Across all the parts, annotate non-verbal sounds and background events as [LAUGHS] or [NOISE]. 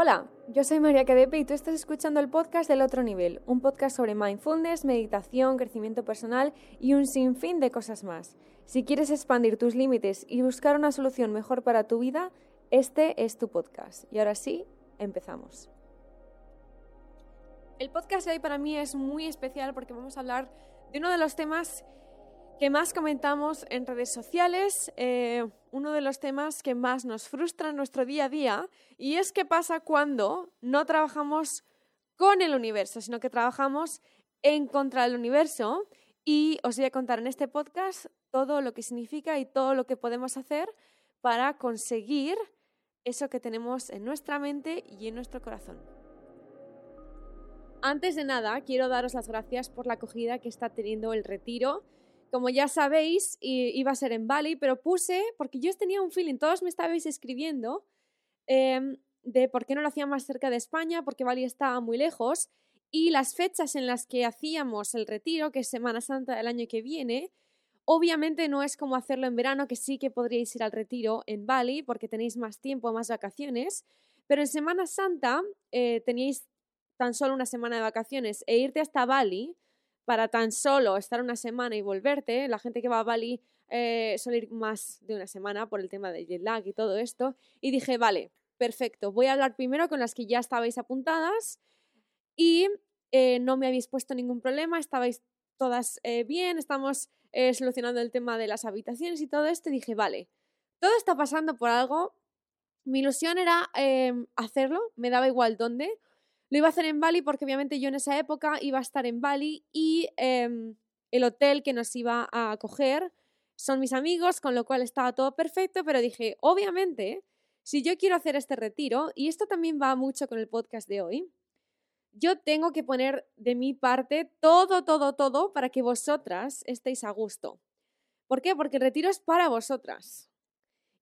Hola, yo soy María Cadepe y tú estás escuchando el podcast del otro nivel, un podcast sobre mindfulness, meditación, crecimiento personal y un sinfín de cosas más. Si quieres expandir tus límites y buscar una solución mejor para tu vida, este es tu podcast. Y ahora sí, empezamos. El podcast de hoy para mí es muy especial porque vamos a hablar de uno de los temas que más comentamos en redes sociales, eh, uno de los temas que más nos frustra en nuestro día a día, y es qué pasa cuando no trabajamos con el universo, sino que trabajamos en contra del universo. Y os voy a contar en este podcast todo lo que significa y todo lo que podemos hacer para conseguir eso que tenemos en nuestra mente y en nuestro corazón. Antes de nada, quiero daros las gracias por la acogida que está teniendo el retiro como ya sabéis, iba a ser en Bali, pero puse, porque yo tenía un feeling, todos me estabais escribiendo em, de por qué no lo hacía más cerca de España, porque Bali estaba muy lejos, y las fechas en las que hacíamos el retiro, que es Semana Santa del año que viene, obviamente no es como hacerlo en verano, que sí que podríais ir al retiro en Bali, porque tenéis más tiempo, más vacaciones, pero en Semana Santa eh, teníais tan solo una semana de vacaciones e irte hasta Bali, para tan solo estar una semana y volverte. La gente que va a Bali eh, suele ir más de una semana por el tema del jet lag y todo esto. Y dije, vale, perfecto, voy a hablar primero con las que ya estabais apuntadas y eh, no me habéis puesto ningún problema, estabais todas eh, bien, estamos eh, solucionando el tema de las habitaciones y todo esto. Y dije, vale, todo está pasando por algo. Mi ilusión era hacerlo, me daba igual dónde. Lo iba a hacer en Bali porque obviamente yo en esa época iba a estar en Bali y em, el hotel que nos iba a acoger son mis amigos, con lo cual estaba todo perfecto, pero dije, obviamente, si yo quiero hacer este retiro, y esto también va mucho con el podcast de hoy, yo tengo que poner de mi parte todo, todo, todo para que vosotras estéis a gusto. ¿Por qué? Porque el retiro es para vosotras.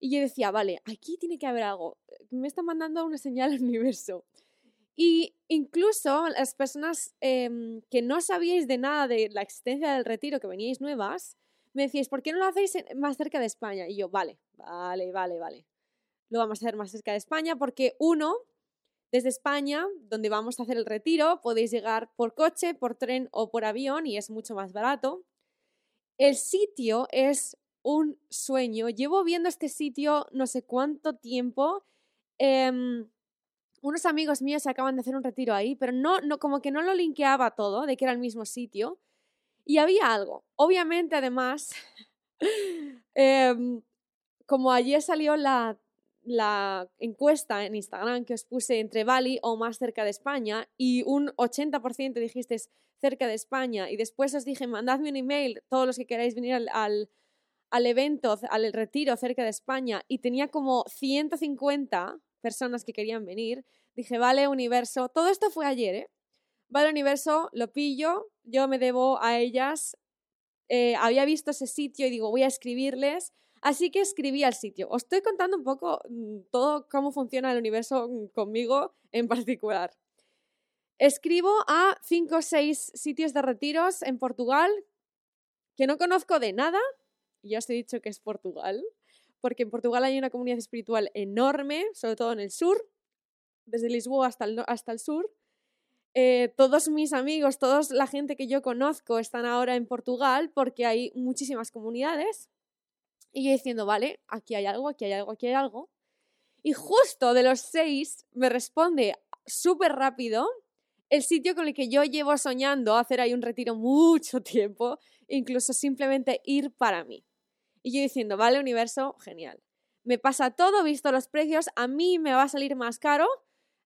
Y yo decía, vale, aquí tiene que haber algo. Me está mandando una señal al universo. Y incluso las personas em, que no sabíais de nada de la existencia del retiro, que veníais nuevas, me decíais, ¿por qué no lo hacéis más cerca de España? Y yo, vale, vale, vale, vale. Lo vamos a hacer más cerca de España porque uno, desde España, donde vamos a hacer el retiro, podéis llegar por coche, por tren o por avión y es mucho más barato. El sitio es un sueño. Llevo viendo este sitio no sé cuánto tiempo. Em, unos amigos míos acaban de hacer un retiro ahí, pero no, no, como que no lo linkeaba todo, de que era el mismo sitio. Y había algo. Obviamente, además, [LAUGHS] em, como ayer salió la, la encuesta en Instagram que os puse entre Bali o más cerca de España y un 80% dijiste cerca de España y después os dije mandadme un email todos los que queráis venir al, al, al evento, al retiro cerca de España y tenía como 150 personas que querían venir. Dije, vale, universo, todo esto fue ayer, ¿eh? Vale, universo, lo pillo, yo me debo a ellas. Eh, había visto ese sitio y digo, voy a escribirles. Así que escribí al sitio. Os estoy contando un poco mm, todo cómo funciona el universo mm, conmigo en particular. Escribo a cinco o seis sitios de retiros en Portugal que no conozco de nada. Ya os he dicho que es Portugal porque en Portugal hay una comunidad espiritual enorme, sobre todo en el sur, desde Lisboa hasta el, hasta el sur. Eh, todos mis amigos, toda la gente que yo conozco están ahora en Portugal porque hay muchísimas comunidades. Y yo diciendo, vale, aquí hay algo, aquí hay algo, aquí hay algo. Y justo de los seis me responde súper rápido el sitio con el que yo llevo soñando hacer ahí un retiro mucho tiempo, incluso simplemente ir para mí. Y yo diciendo, vale, universo, genial. Me pasa todo, visto los precios, a mí me va a salir más caro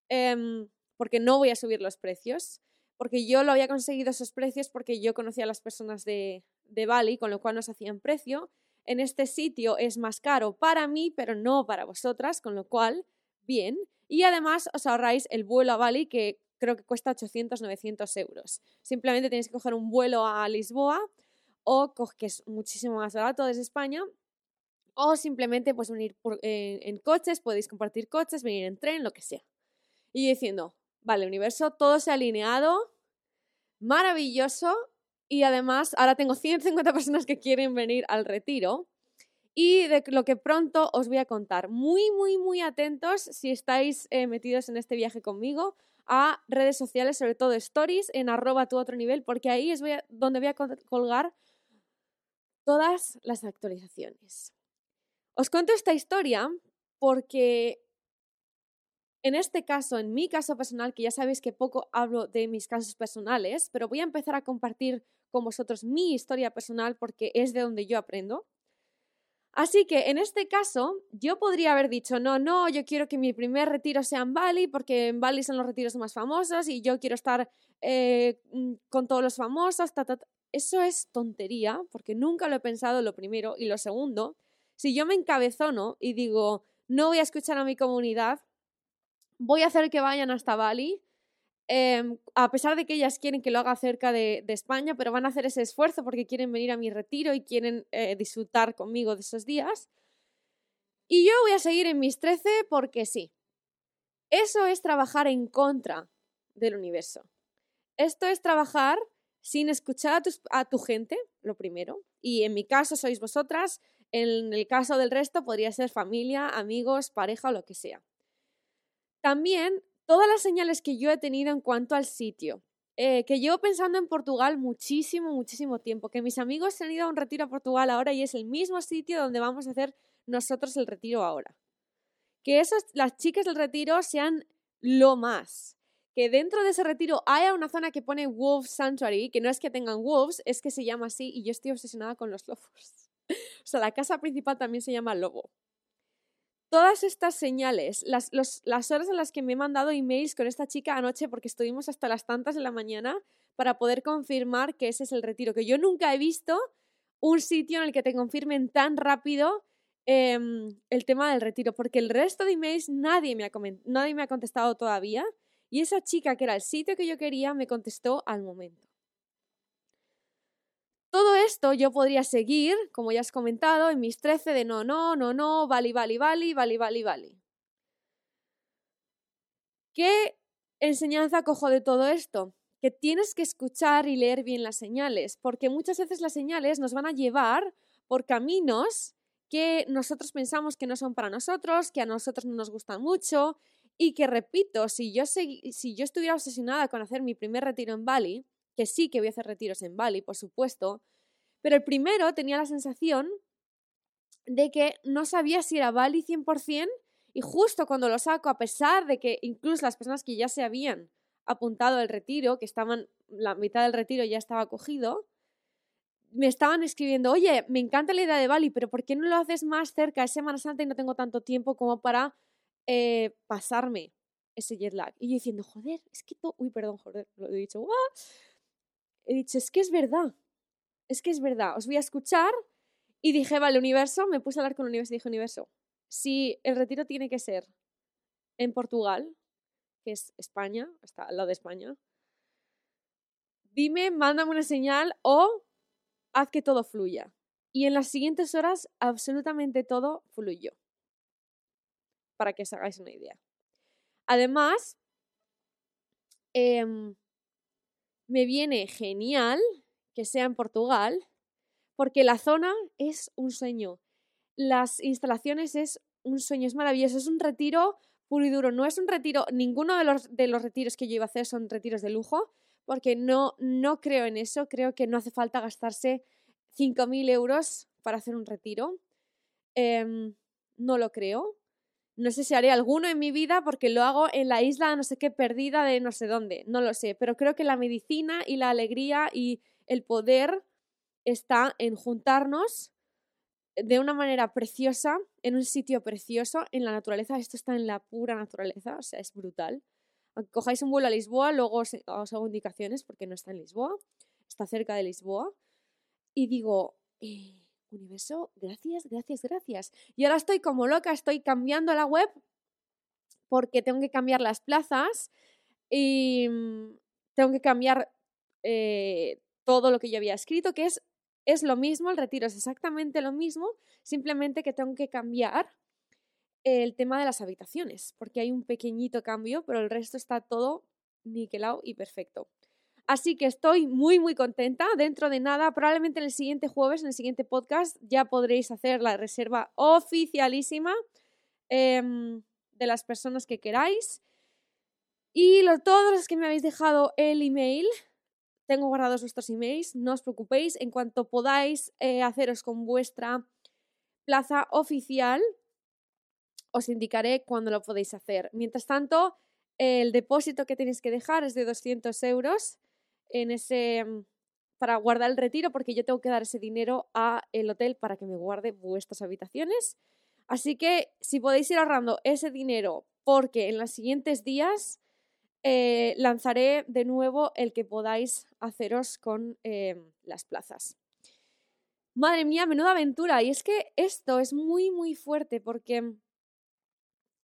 em, porque no voy a subir los precios. Porque yo lo había conseguido esos precios porque yo conocía a las personas de, de Bali, con lo cual nos hacían precio. En este sitio es más caro para mí, pero no para vosotras, con lo cual, bien. Y además os ahorráis el vuelo a Bali, que creo que cuesta 800, 900 euros. Simplemente tenéis que coger un vuelo a Lisboa o que es muchísimo más barato desde España, o simplemente pues venir en, coches, podéis compartir coches, venir en tren, lo que sea. Y diciendo, vale, universo, todo se ha alineado, maravilloso, y además ahora tengo 150 personas que quieren venir al retiro. y de lo que pronto os voy a contar. Muy, muy, muy atentos si estáis eh, metidos en este viaje conmigo a redes sociales, sobre todo stories, en arroba tu otro nivel, porque ahí es donde voy a colgar todas las actualizaciones. Os cuento esta historia porque en este caso, en mi caso personal, que ya sabéis que poco hablo de mis casos personales, pero voy a empezar a compartir con vosotros mi historia personal porque es de donde yo aprendo. Así que en este caso, yo podría haber dicho, no, no, yo quiero que mi primer retiro sea en Bali, porque en Bali son los retiros más famosos y yo quiero estar eh, mm, con todos los famosos. Eso es tontería, porque nunca lo he pensado lo primero. Y lo segundo, si yo me encabezono y digo, no voy a escuchar a mi comunidad, voy a hacer que vayan hasta Bali, Em, a pesar de que ellas quieren que lo haga cerca de, España, pero van a hacer ese esfuerzo porque quieren venir a mi retiro y quieren eh, disfrutar conmigo de esos días. Y yo voy a seguir en mis 13 porque sí. Eso es trabajar en contra del universo. Esto es trabajar sin escuchar a, a tu gente, lo primero. Y en mi caso sois vosotras, en el caso del resto podría ser familia, amigos, pareja o lo que sea. También todas las señales que yo he tenido en cuanto al sitio. Eh, que llevo pensando en Portugal muchísimo, muchísimo tiempo. Que mis amigos se han ido a un retiro a Portugal ahora y es el mismo sitio donde vamos a hacer nosotros el retiro ahora. Que esas, las chicas del retiro sean lo más. Que dentro de ese retiro haya una zona que pone Wolf Sanctuary, que no es que tengan wolves, es que se llama así y yo estoy obsesionada con los lobos. [LAUGHS] o sea, la casa principal también se llama Lobo todas estas señales, las, las, horas en las que me he mandado emails con esta chica anoche, porque estuvimos hasta las tantas de la mañana, para poder confirmar que ese es el retiro, que yo nunca he visto un sitio en el que te confirmen tan rápido em, el tema del retiro, porque el resto de emails nadie me, ha nadie me ha contestado todavía, y esa chica que era el sitio que yo quería me contestó al momento. Todo esto yo podría seguir, como ya has comentado, en mis 13 de no, no, no, no, vali, vali, vali, vali, vali, vali. ¿Qué enseñanza cojo de todo esto? Que tienes que escuchar y leer bien las señales, porque muchas veces las señales nos van a llevar por caminos que nosotros pensamos que no son para nosotros, que a nosotros no nos gustan mucho y que, repito, si yo, si yo estuviera obsesionada con hacer mi primer retiro en Bali, que sí que voy a hacer retiros en Bali, por supuesto, pero el primero tenía la sensación de que no sabía si era Bali 100% y justo cuando lo saco, a pesar de que incluso las personas que ya se habían apuntado al retiro, que estaban, la mitad del retiro ya estaba cogido, me estaban escribiendo, oye, me encanta la idea de Bali, pero ¿por qué no lo haces más cerca? Es Semana Santa y no tengo tanto tiempo como para eh, pasarme ese jet lag. Y yo diciendo, joder, es que todo... Uy, perdón, joder, lo he dicho. He dicho, es que es verdad. Es que es verdad. Os voy a escuchar. Y dije, vale, universo. Me puse a hablar con el universo y dije, universo, si el retiro tiene que ser en Portugal, que es España, está al lado de España, dime, mándame una señal o haz que todo fluya. Y en las siguientes horas, absolutamente todo fluyó. Para que os hagáis una idea. Además, eh, me viene genial que sea en Portugal, porque la zona es un sueño. Las instalaciones es un sueño, es maravilloso, es un retiro puro y duro. No es un retiro, ninguno de los, de los retiros que yo iba a hacer son retiros de lujo, porque no, no creo en eso, creo que no hace falta gastarse 5.000 euros para hacer un retiro. Em, no lo creo. No sé si haré alguno en mi vida porque lo hago en la isla no sé qué perdida de no sé dónde, no lo sé, pero creo que la medicina y la alegría y el poder está en juntarnos de una manera preciosa, en un sitio precioso, en la naturaleza. Esto está en la pura naturaleza, o sea, es brutal. Aunque cojáis un vuelo a Lisboa, luego os, hago indicaciones porque no está en Lisboa, está cerca de Lisboa. Y digo, eh, universo, gracias, gracias, gracias. Y ahora estoy como loca, estoy cambiando la web porque tengo que cambiar las plazas y mm, tengo que cambiar eh, todo lo que yo había escrito, que es, es lo mismo, el retiro es exactamente lo mismo, simplemente que tengo que cambiar el tema de las habitaciones, porque hay un pequeñito cambio, pero el resto está todo niquelado y perfecto. Así que estoy muy, muy contenta. Dentro de nada, probablemente en el siguiente jueves, en el siguiente podcast, ya podréis hacer la reserva oficialísima em, de las personas que queráis. Y todos los que me habéis dejado el email, tengo guardados vuestros emails, no os preocupéis. En cuanto podáis eh, haceros con vuestra plaza oficial, os indicaré cuándo lo podéis hacer. Mientras tanto, el depósito que tenéis que dejar es de 200 euros en ese mm, para guardar el retiro porque yo tengo que dar ese dinero a el hotel para que me guarde vuestras habitaciones. Así que si podéis ir ahorrando ese dinero porque en los siguientes días eh, lanzaré de nuevo el que podáis haceros con eh, las plazas. Madre mía, menuda aventura. Y es que esto es muy, muy fuerte porque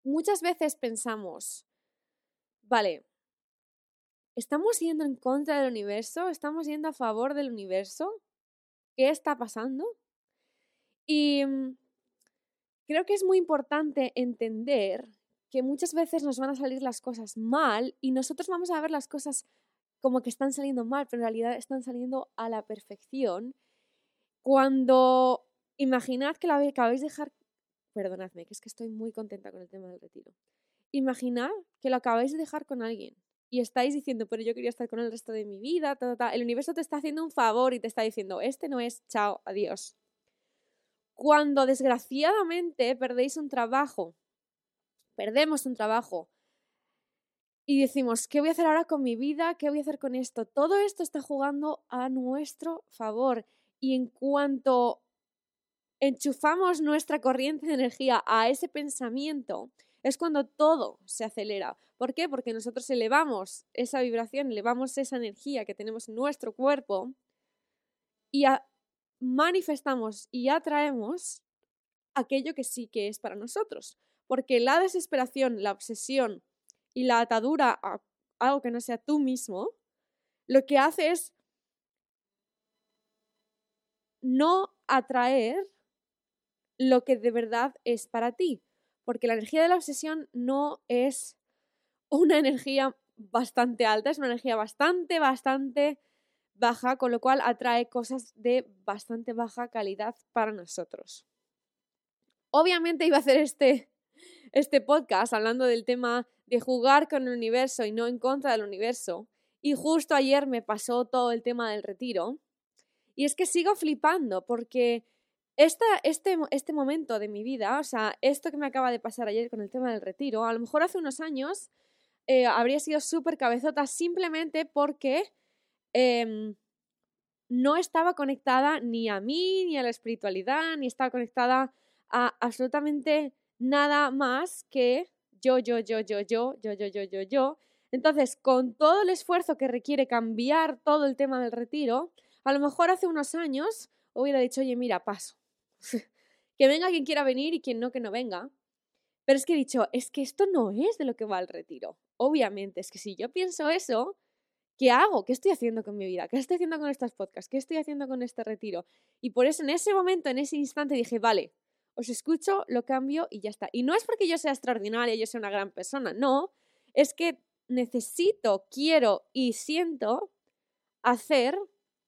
muchas veces pensamos, vale, ¿estamos yendo en contra del universo? ¿Estamos yendo a favor del universo? ¿Qué está pasando? Y mm, creo que es muy importante entender que muchas veces nos van a salir las cosas mal y nosotros vamos a ver las cosas como que están saliendo mal, pero en realidad están saliendo a la perfección. Cuando imaginad que la acabáis de dejar, perdonadme, que es que estoy muy contenta con el tema del retiro. Imaginad que lo acabáis de dejar con alguien y estáis diciendo, pero yo quería estar con el resto de mi vida, el universo te está haciendo un favor y te está diciendo, este no es, chao, adiós. Cuando desgraciadamente perdéis un trabajo perdemos un trabajo y decimos, ¿qué voy a hacer ahora con mi vida? ¿Qué voy a hacer con esto? Todo esto está jugando a nuestro favor y en cuanto enchufamos nuestra corriente de energía a ese pensamiento, es cuando todo se acelera. ¿Por qué? Porque nosotros elevamos esa vibración, elevamos esa energía que tenemos en nuestro cuerpo y manifestamos y atraemos aquello que sí que es para nosotros porque la desesperación, la obsesión y la atadura a algo que no sea tú mismo, lo que hace es no atraer lo que de verdad es para ti, porque la energía de la obsesión no es una energía bastante alta, es una energía bastante, bastante baja, con lo cual atrae cosas de bastante baja calidad para nosotros. Obviamente iba a hacer este este podcast hablando del tema de jugar con el universo y no en contra del universo. Y justo ayer me pasó todo el tema del retiro. Y es que sigo flipando porque esta, este, este momento de mi vida, o sea, esto que me acaba de pasar ayer con el tema del retiro, a lo mejor hace unos años eh, habría sido súper cabezota simplemente porque em, no estaba conectada ni a mí, ni a la espiritualidad, ni estaba conectada a absolutamente nada más que yo, yo, yo, yo, yo, yo, yo, yo, yo, yo. Entonces, con todo el esfuerzo que requiere cambiar todo el tema del retiro, a lo mejor hace unos años hubiera dicho, oye, mira, paso. [LAUGHS] que venga quien quiera venir y quien no, que no venga. Pero es que he dicho, es que esto no es de lo que va el retiro. Obviamente, es que si yo pienso eso, ¿qué hago? ¿Qué estoy haciendo con mi vida? ¿Qué estoy haciendo con estos podcasts? ¿Qué estoy haciendo con este retiro? Y por eso en ese momento, en ese instante dije, vale, os escucho, lo cambio y ya está. Y no es porque yo sea extraordinaria, yo sea una gran persona, no, es que necesito, quiero y siento hacer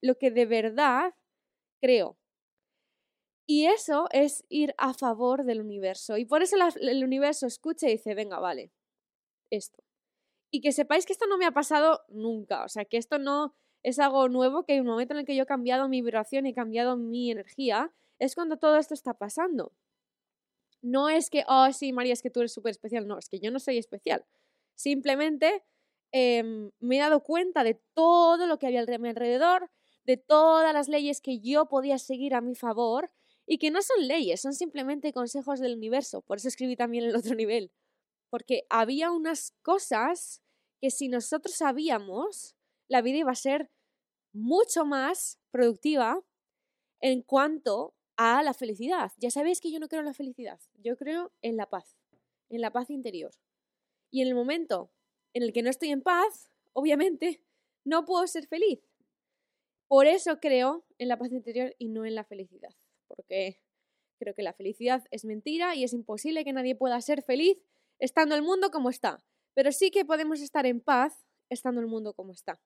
lo que de verdad creo. Y eso es ir a favor del universo. Y por eso el universo escucha y dice, venga, vale, esto. Y que sepáis que esto no me ha pasado nunca. O sea, que esto no es algo nuevo, que hay un momento en el que yo he cambiado mi vibración, y he cambiado mi energía, es cuando todo esto está pasando. No es que, oh, sí, María, es que tú eres súper especial. No, es que yo no soy especial. Simplemente em, me he dado cuenta de todo lo que había a mi alrededor, de todas las leyes que yo podía seguir a mi favor y que no son leyes, son simplemente consejos del universo. Por eso escribí también el otro nivel. Porque había unas cosas que si nosotros sabíamos, la vida iba a ser mucho más productiva en cuanto a la felicidad. Ya sabéis que yo no creo en la felicidad, yo creo en la paz, en la paz interior. Y en el momento en el que no estoy en paz, obviamente, no puedo ser feliz. Por eso creo en la paz interior y no en la felicidad, porque creo que la felicidad es mentira y es imposible que nadie pueda ser feliz estando el mundo como está. Pero sí que podemos estar en paz estando el mundo como está.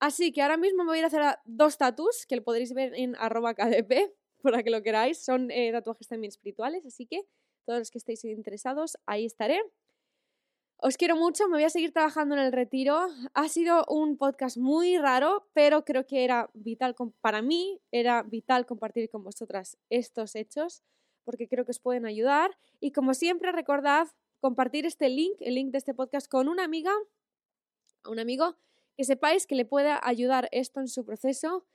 así que ahora mismo me voy a hacer dos tatus que lo podréis ver en arroba kdp, [LAUGHS] para que lo queráis. Son eh, tatuajes también espirituales, así que todos los que estéis interesados, ahí estaré. Os quiero mucho, me voy a seguir trabajando en el retiro. Ha sido un podcast muy raro, pero creo que era vital, para mí era vital compartir con vosotras estos hechos, porque creo que os pueden ayudar. Y como siempre, recordad compartir este link, el link de este podcast, con una amiga, un amigo, que sepáis que le pueda ayudar esto en su proceso.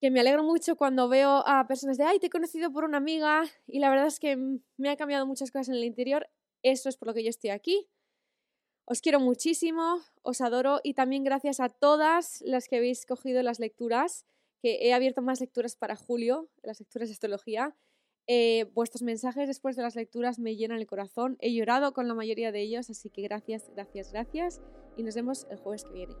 Que me alegro mucho cuando veo a personas de, ay, te he conocido por una amiga y la verdad es que me ha cambiado muchas cosas en el interior. Eso es por lo que yo estoy aquí. Os quiero muchísimo, os adoro y también gracias a todas las que habéis cogido las lecturas, que he abierto más lecturas para julio, las lecturas de astrología. Eh, vuestros mensajes después de las lecturas me llenan el corazón. He llorado con la mayoría de ellos, así que gracias, gracias, gracias. Y nos vemos el jueves que viene.